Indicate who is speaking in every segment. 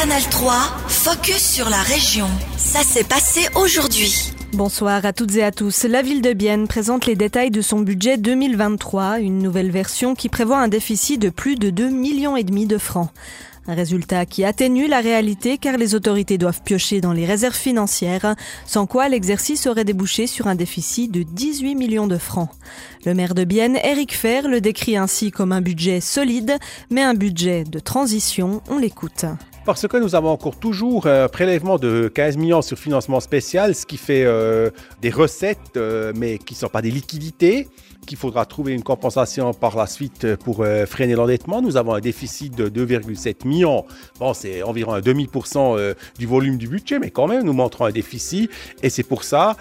Speaker 1: Canal 3, focus sur la région. Ça s'est passé aujourd'hui.
Speaker 2: Bonsoir à toutes et à tous. La ville de Bienne présente les détails de son budget 2023, une nouvelle version qui prévoit un déficit de plus de 2 millions et demi de francs. Un résultat qui atténue la réalité car les autorités doivent piocher dans les réserves financières, sans quoi l'exercice aurait débouché sur un déficit de 18 millions de francs. Le maire de Bienne, Eric Fer, le décrit ainsi comme un budget solide, mais un budget de transition. On l'écoute
Speaker 3: parce que nous avons encore toujours un prélèvement de 15 millions sur financement spécial, ce qui fait euh, des recettes, euh, mais qui ne sont pas des liquidités qu'il faudra trouver une compensation par la suite pour euh, freiner l'endettement. Nous avons un déficit de 2,7 millions. Bon, c'est environ un demi pour cent du volume du budget, mais quand même, nous montrons un déficit. Et c'est pour ça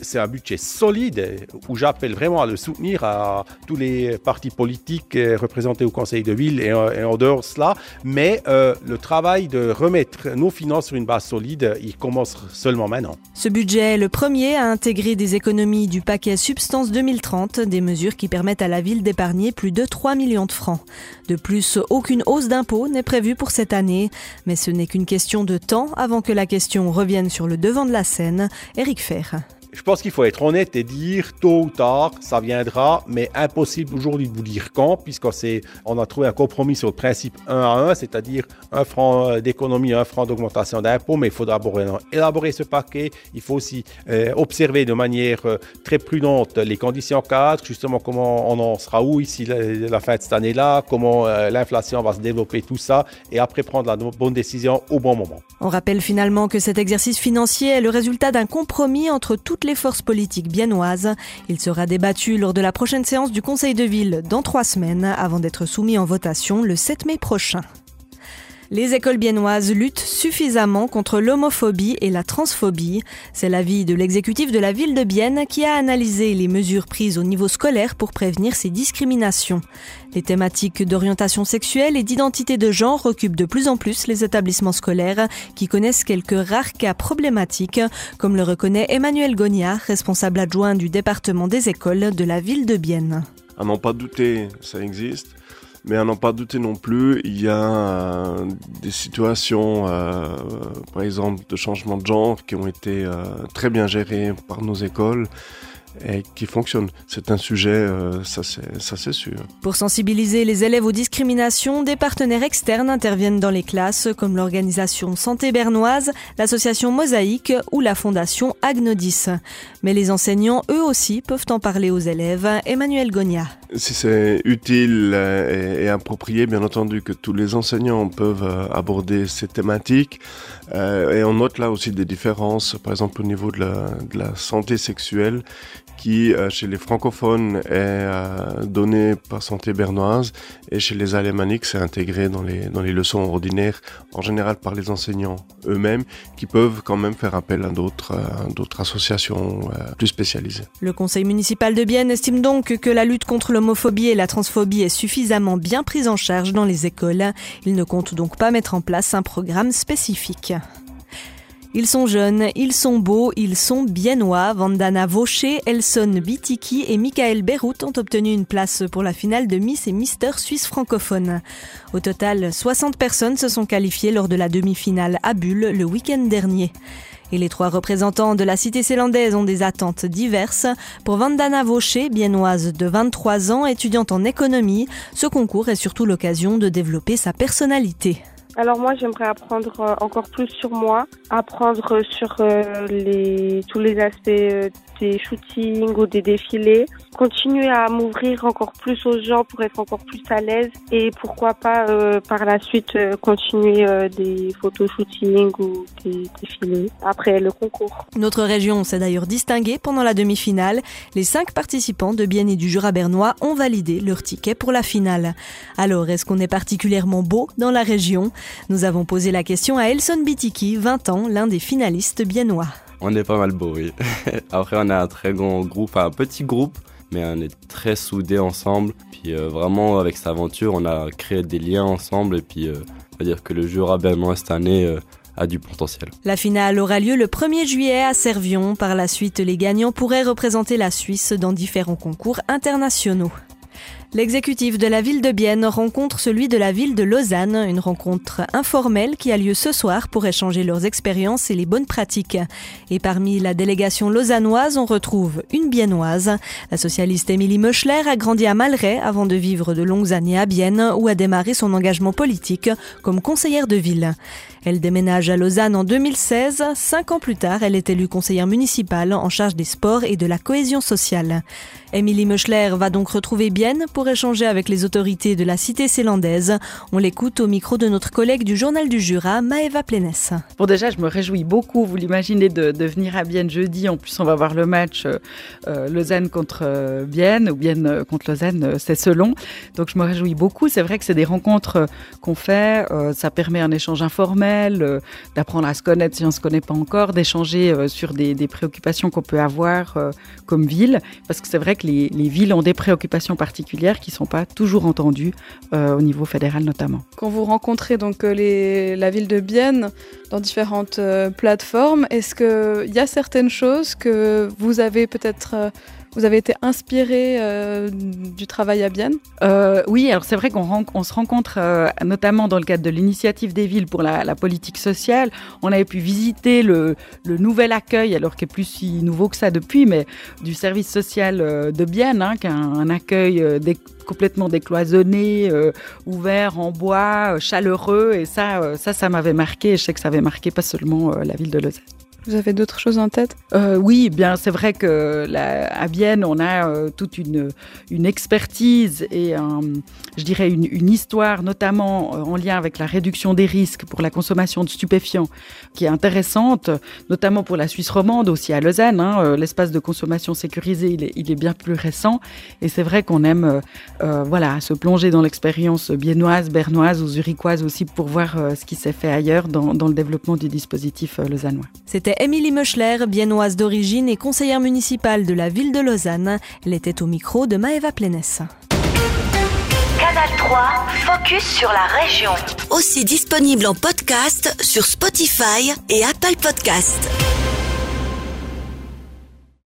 Speaker 3: c'est un budget solide où j'appelle vraiment à le soutenir à tous les partis politiques représentés au Conseil de ville et, en dehors de cela. Mais euh, le travail de remettre nos finances sur une base solide, il commence seulement maintenant.
Speaker 2: Ce budget est le premier à intégrer des économies du paquet Substance 2030, des mesures qui permettent à la ville d'épargner plus de 3 millions de francs. De plus, aucune hausse d'impôts n'est prévue pour cette année, mais ce n'est qu'une question de temps avant que la question revienne sur le devant de la scène. Eric Fer
Speaker 3: je pense qu'il faut être honnête et dire tôt ou tard, ça viendra, mais impossible aujourd'hui de vous dire quand, puisqu'on on a trouvé un compromis sur le principe 1 à 1, c'est-à-dire un franc euh, d'économie, un franc d'augmentation d'impôts, mais il faudra élaborer ce paquet. Il faut aussi euh, observer de manière euh, très prudente les conditions cadres, justement comment on en sera où ici la, fin de cette année-là, comment l'inflation va se développer, tout ça, et après prendre la bonne décision au bon moment.
Speaker 2: On rappelle finalement que cet exercice financier est le résultat d'un compromis entre toutes les forces politiques biennoises. Il sera débattu lors de la prochaine séance du Conseil de ville dans trois semaines avant d'être soumis en votation le 7 mai prochain. Les écoles biennoises luttent suffisamment contre l'homophobie et la transphobie. C'est l'avis de l'exécutif de la ville de Bienne qui a analysé les mesures prises au niveau scolaire pour prévenir ces discriminations. Les thématiques d'orientation sexuelle et d'identité de genre occupent de plus en plus les établissements scolaires qui connaissent quelques rares cas problématiques, comme le reconnaît Emmanuel Gognard, responsable adjoint du département des écoles de la ville de Bienne.
Speaker 4: À n'en pas douter, ça existe. Mais à n'en pas douter non plus, il y a euh, des situations, euh, par exemple, de changement de genre qui ont été euh, très bien gérées par nos écoles et qui fonctionne. C'est un sujet, ça c'est sûr.
Speaker 2: Pour sensibiliser les élèves aux discriminations, des partenaires externes interviennent dans les classes comme l'organisation Santé Bernoise, l'association Mosaïque ou la fondation Agnodis. Mais les enseignants, eux aussi, peuvent en parler aux élèves. Emmanuel Gonia.
Speaker 4: Si c'est utile et, approprié, bien entendu que tous les enseignants peuvent euh, aborder ces thématiques. Euh, et on note là aussi des différences, par exemple au niveau de la, santé sexuelle qui, euh, chez les francophones, est euh, donné par Santé Bernoise et chez les alémaniques, c'est intégré dans les, dans les leçons ordinaires, en général par les enseignants eux-mêmes, qui peuvent quand même faire appel à d'autres euh, d'autres associations plus spécialisées.
Speaker 2: Le conseil municipal de Bienne estime donc que la lutte contre l'homophobie et la transphobie est suffisamment bien prise en charge dans les écoles. Il ne compte donc pas mettre en place un programme spécifique. Ils sont jeunes, ils sont beaux, ils sont biennois. Vandana Vaucher, Elson Bitiki et Michael Beyrout ont obtenu une place pour la finale de Miss et Mister Suisse francophone. Au total, 60 personnes se sont qualifiées lors de la demi-finale à Bulle le week-end dernier. Et les trois représentants de la cité zélandaise ont des attentes diverses. Pour Vandana Vaucher, biennoise de 23 ans, étudiante en économie, ce concours est surtout l'occasion de développer sa personnalité.
Speaker 5: Alors moi, j'aimerais apprendre euh, encore plus sur moi, apprendre sur euh, tous les aspects euh, des shootings ou des défilés, continuer à m'ouvrir encore plus aux gens pour être encore plus à l'aise et pourquoi pas par la suite continuer des photoshootings ou des défilés après le concours.
Speaker 2: Notre région s'est d'ailleurs distinguée pendant la demi-finale. Les cinq participants de Bienne du Jura bernois ont validé leur ticket pour la finale. Alors, est-ce qu'on est particulièrement beau dans la région? Nous avons posé la question à Elson Bitiki, 20 ans, l'un des finalistes biennois.
Speaker 6: On est pas mal beau. Après, on a un très grand groupe, un petit groupe, mais on est très soudés ensemble. Puis euh, vraiment, avec cette aventure, on a créé des liens ensemble. Et puis, euh, on va dire que le Jura bernois cette année euh, a du potentiel.
Speaker 2: La finale aura lieu le 1er juillet à Servion. Par la suite, les gagnants pourraient représenter la Suisse dans différents concours internationaux. L'exécutif de la ville de Bienne rencontre celui de la ville de Lausanne, une rencontre informelle qui a lieu ce soir pour échanger leurs expériences et les bonnes pratiques. Et parmi la délégation lausannoise, on retrouve une biennoise. La socialiste Émilie Meuchler a grandi à Malray avant de vivre de longues années à Bienne où a démarré son engagement politique comme conseillère de ville. Elle déménage à Lausanne en 2016. Cinq ans plus tard, elle est élue conseillère municipale en charge des sports et de la cohésion sociale. Émilie Meuchler va donc retrouver Bienne pour échanger avec les autorités de la cité célandaise. On l'écoute au micro de notre collègue du Journal du Jura, Maëva Plénès.
Speaker 7: Bon, déjà, je me réjouis beaucoup, vous l'imaginez, de, de, venir à Bienne jeudi. En plus, on va voir le match euh, Lausanne contre euh, Bienne ou Bienne euh, contre Lausanne, euh, c'est selon. Donc, je me réjouis beaucoup. C'est vrai que c'est des rencontres euh, qu'on fait. Euh, ça permet un échange informel, d'apprendre à se connaître si on ne se connaît pas encore, d'échanger sur des, des préoccupations qu'on peut avoir comme ville. Parce que c'est vrai que les, les, villes ont des préoccupations particulières qui ne sont pas toujours entendues euh, au niveau fédéral notamment.
Speaker 8: Quand vous rencontrez donc euh, la ville de Bienne dans différentes euh, plateformes, est-ce qu'il y a certaines choses que vous avez peut-être vous avez été inspiré euh, du travail à Bienne?
Speaker 7: Euh, Oui, alors c'est vrai qu'on on se rencontre euh, notamment dans le cadre de l'initiative des villes pour la, politique sociale. On avait pu visiter le, nouvel accueil, alors qui est plus si nouveau que ça depuis, mais du service social euh, de Bienne, hein, qui a un, accueil complètement décloisonné, ouvert en bois, chaleureux. Et ça, ça, ça m'avait marqué. Et je sais que ça avait marqué pas seulement la ville de Lausanne.
Speaker 8: Vous avez d'autres choses en tête?
Speaker 7: Euh, Oui, bien c'est vrai que la, à Bienne, on a euh, toute une, une expertise et un, je dirais une, une histoire, notamment euh, en lien avec la réduction des risques pour la consommation de stupéfiants, qui est intéressante, notamment pour la Suisse romande, aussi à Lausanne. Hein, euh, L'espace de consommation sécurisé, il est, il est bien plus récent. Et c'est vrai qu'on aime euh, voilà, se plonger dans l'expérience biennoise, bernoise ou zurichoise aussi pour voir euh, ce qui s'est fait ailleurs dans, dans le développement du dispositif euh, lausannois.
Speaker 2: C'était Émilie Meuchler, biennoise d'origine et conseillère municipale de la ville de Lausanne. Elle était au micro de Maëva Plénès.
Speaker 1: Canal 3, focus sur la région. Aussi disponible en podcast sur Spotify et Apple Podcast.